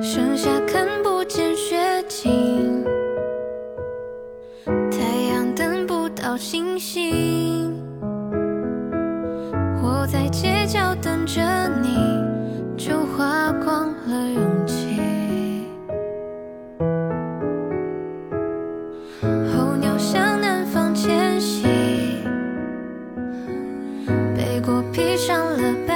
盛夏看不见雪景太阳等不到星星我在街角等着你就花光了勇气候鸟向南方迁徙背过披上了白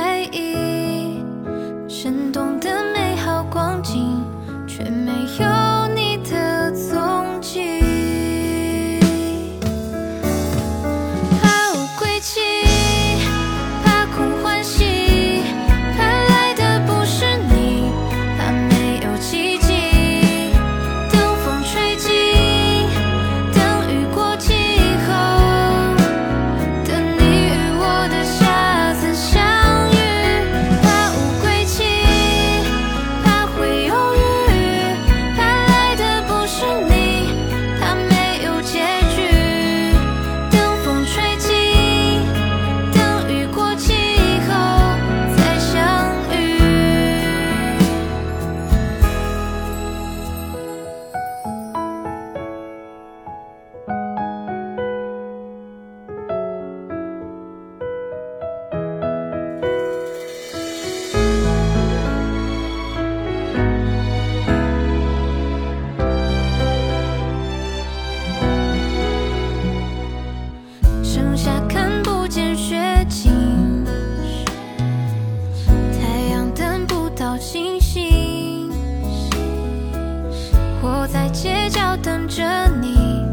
街角等着你，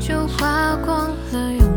就花光了勇